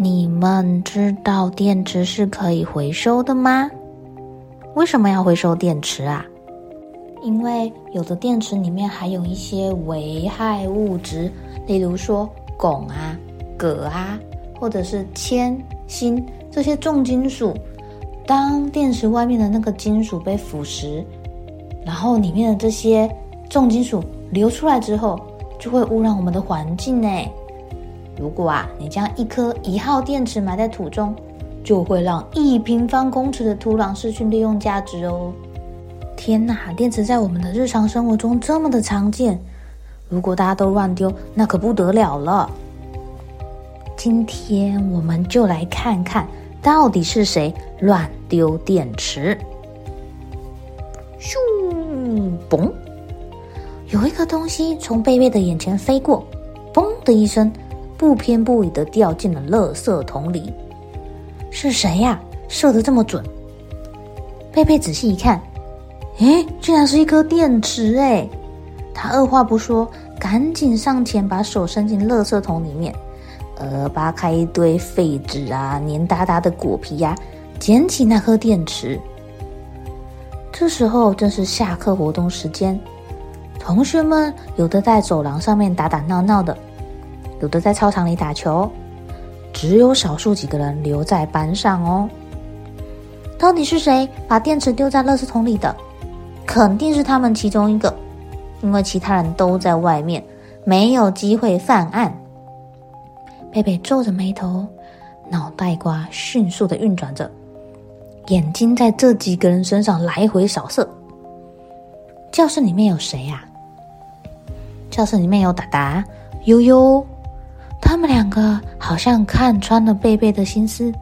你们知道电池是可以回收的吗？为什么要回收电池啊？因为有的电池里面含有一些危害物质，例如说汞啊、铬啊，或者是铅、锌这些重金属。当电池外面的那个金属被腐蚀，然后里面的这些重金属流出来之后，就会污染我们的环境呢。如果啊，你将一颗一号电池埋在土中，就会让一平方公尺的土壤失去利用价值哦。天哪，电池在我们的日常生活中这么的常见，如果大家都乱丢，那可不得了了。今天我们就来看看到底是谁乱丢电池。咻，嘣，有一颗东西从贝贝的眼前飞过，嘣的一声。不偏不倚的掉进了垃圾桶里，是谁呀？射得这么准？贝贝仔细一看，诶，居然是一颗电池！诶，他二话不说，赶紧上前把手伸进垃圾桶里面，呃，扒开一堆废纸啊、黏哒哒的果皮呀，捡起那颗电池。这时候正是下课活动时间，同学们有的在走廊上面打打闹闹的。有的在操场里打球，只有少数几个人留在班上哦。到底是谁把电池丢在垃圾桶里的？肯定是他们其中一个，因为其他人都在外面，没有机会犯案。贝贝皱着眉头，脑袋瓜迅速的运转着，眼睛在这几个人身上来回扫射。教室里面有谁呀？教室里面有达达、悠悠。他们两个好像看穿了贝贝的心思，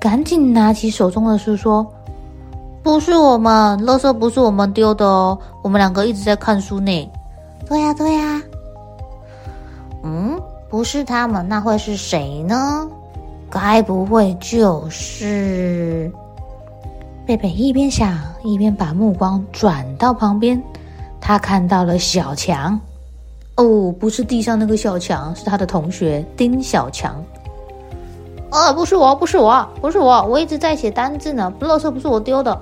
赶紧拿起手中的书说：“不是我们，垃圾不是我们丢的哦，我们两个一直在看书呢。”“对呀，对呀。”“嗯，不是他们，那会是谁呢？该不会就是……”贝贝一边想，一边把目光转到旁边，他看到了小强。哦，不是地上那个小强，是他的同学丁小强。啊，不是我，不是我，不是我，我一直在写单字呢。垃圾不是我丢的。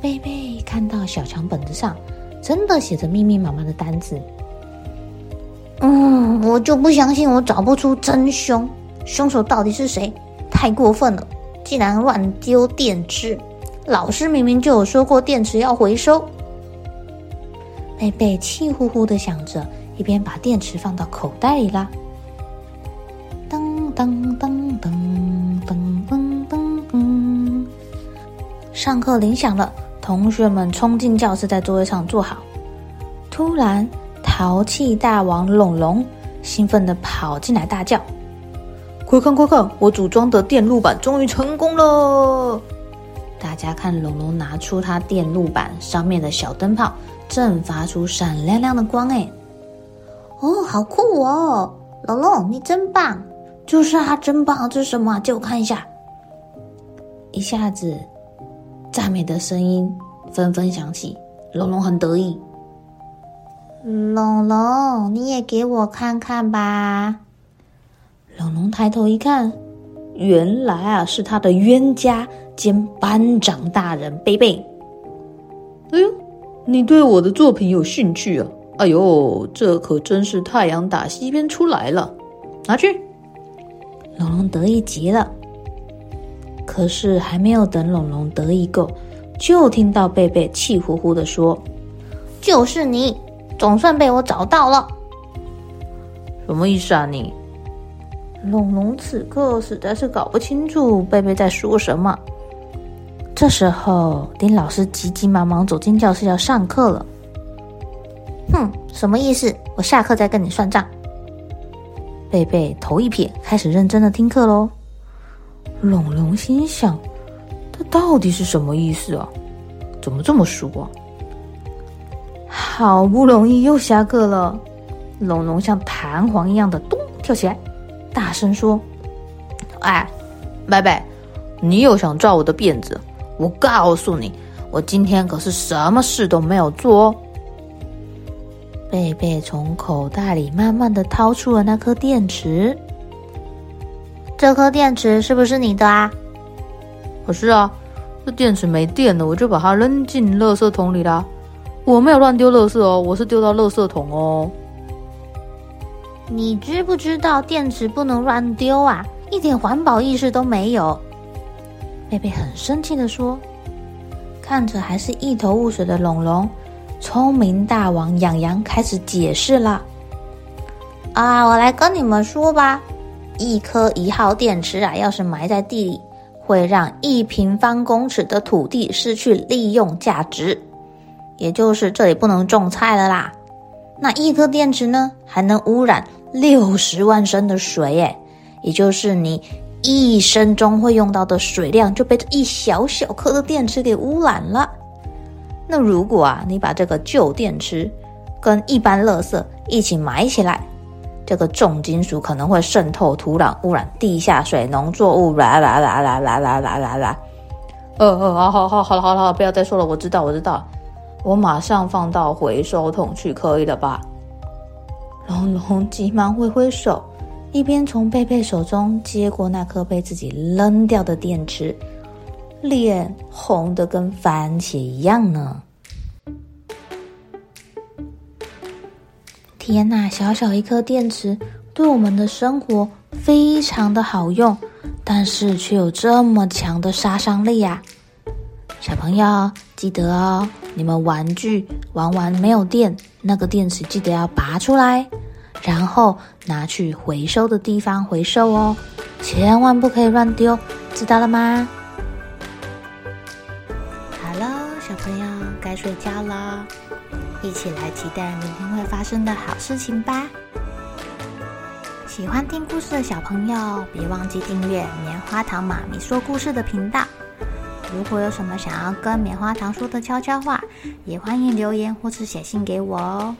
贝贝看到小强本子上真的写着密密麻麻的单字。嗯，我就不相信我找不出真凶，凶手到底是谁？太过分了，竟然乱丢电池！老师明明就有说过电池要回收。贝贝气呼呼的想着，一边把电池放到口袋里啦。噔噔噔噔噔噔噔噔！上课铃响了，同学们冲进教室，在座位上坐好。突然，淘气大王龙龙兴奋地跑进来，大叫：“快看快看，我组装的电路板终于成功了！”大家看，龙龙拿出他电路板上面的小灯泡。正发出闪亮亮的光哎！哦，好酷哦！龙龙，你真棒！就是啊，真棒！这是什么？借我看一下。一下子，赞美的声音纷纷响起。龙龙很得意。龙龙，你也给我看看吧。龙龙抬头一看，原来啊，是他的冤家兼班长大人贝贝。哎呦！你对我的作品有兴趣啊？哎呦，这可真是太阳打西边出来了！拿去，龙龙得意极了。可是还没有等龙龙得意够，就听到贝贝气呼呼的说：“就是你，总算被我找到了。”什么意思啊你？龙龙此刻实在是搞不清楚贝贝在说什么。这时候，丁老师急急忙忙走进教室要上课了。哼，什么意思？我下课再跟你算账。贝贝头一撇，开始认真的听课喽。龙龙心想：这到底是什么意思啊？怎么这么说？好不容易又下课了，龙龙像弹簧一样的咚跳起来。大声说：“哎，贝贝，你又想抓我的辫子？我告诉你，我今天可是什么事都没有做哦。”贝贝从口袋里慢慢的掏出了那颗电池。这颗电池是不是你的啊？可是啊，这电池没电了，我就把它扔进垃圾桶里啦。我没有乱丢垃圾哦，我是丢到垃圾桶哦。你知不知道电池不能乱丢啊？一点环保意识都没有。贝贝很生气地说，看着还是一头雾水的龙龙，聪明大王洋洋开始解释了。啊，我来跟你们说吧，一颗一号电池啊，要是埋在地里，会让一平方公尺的土地失去利用价值，也就是这里不能种菜了啦。那一颗电池呢，还能污染六十万升的水，耶，也就是你一生中会用到的水量就被这一小小颗的电池给污染了。那如果啊，你把这个旧电池跟一般垃圾一起埋起来，这个重金属可能会渗透土壤，污染地下水、农作物，啦啦啦啦啦啦啦啦啦。呃呃，好好好，好了好了好了，不要再说了，我知道我知道。我马上放到回收桶去，可以了吧？龙龙急忙挥挥手，一边从贝贝手中接过那颗被自己扔掉的电池，脸红的跟番茄一样呢。天哪，小小一颗电池，对我们的生活非常的好用，但是却有这么强的杀伤力呀！小朋友记得哦。你们玩具玩完没有电，那个电池记得要拔出来，然后拿去回收的地方回收哦，千万不可以乱丢，知道了吗？好了，小朋友该睡觉了，一起来期待明天会发生的好事情吧。喜欢听故事的小朋友，别忘记订阅棉花糖妈咪说故事的频道。如果有什么想要跟棉花糖说的悄悄话，也欢迎留言或是写信给我哦。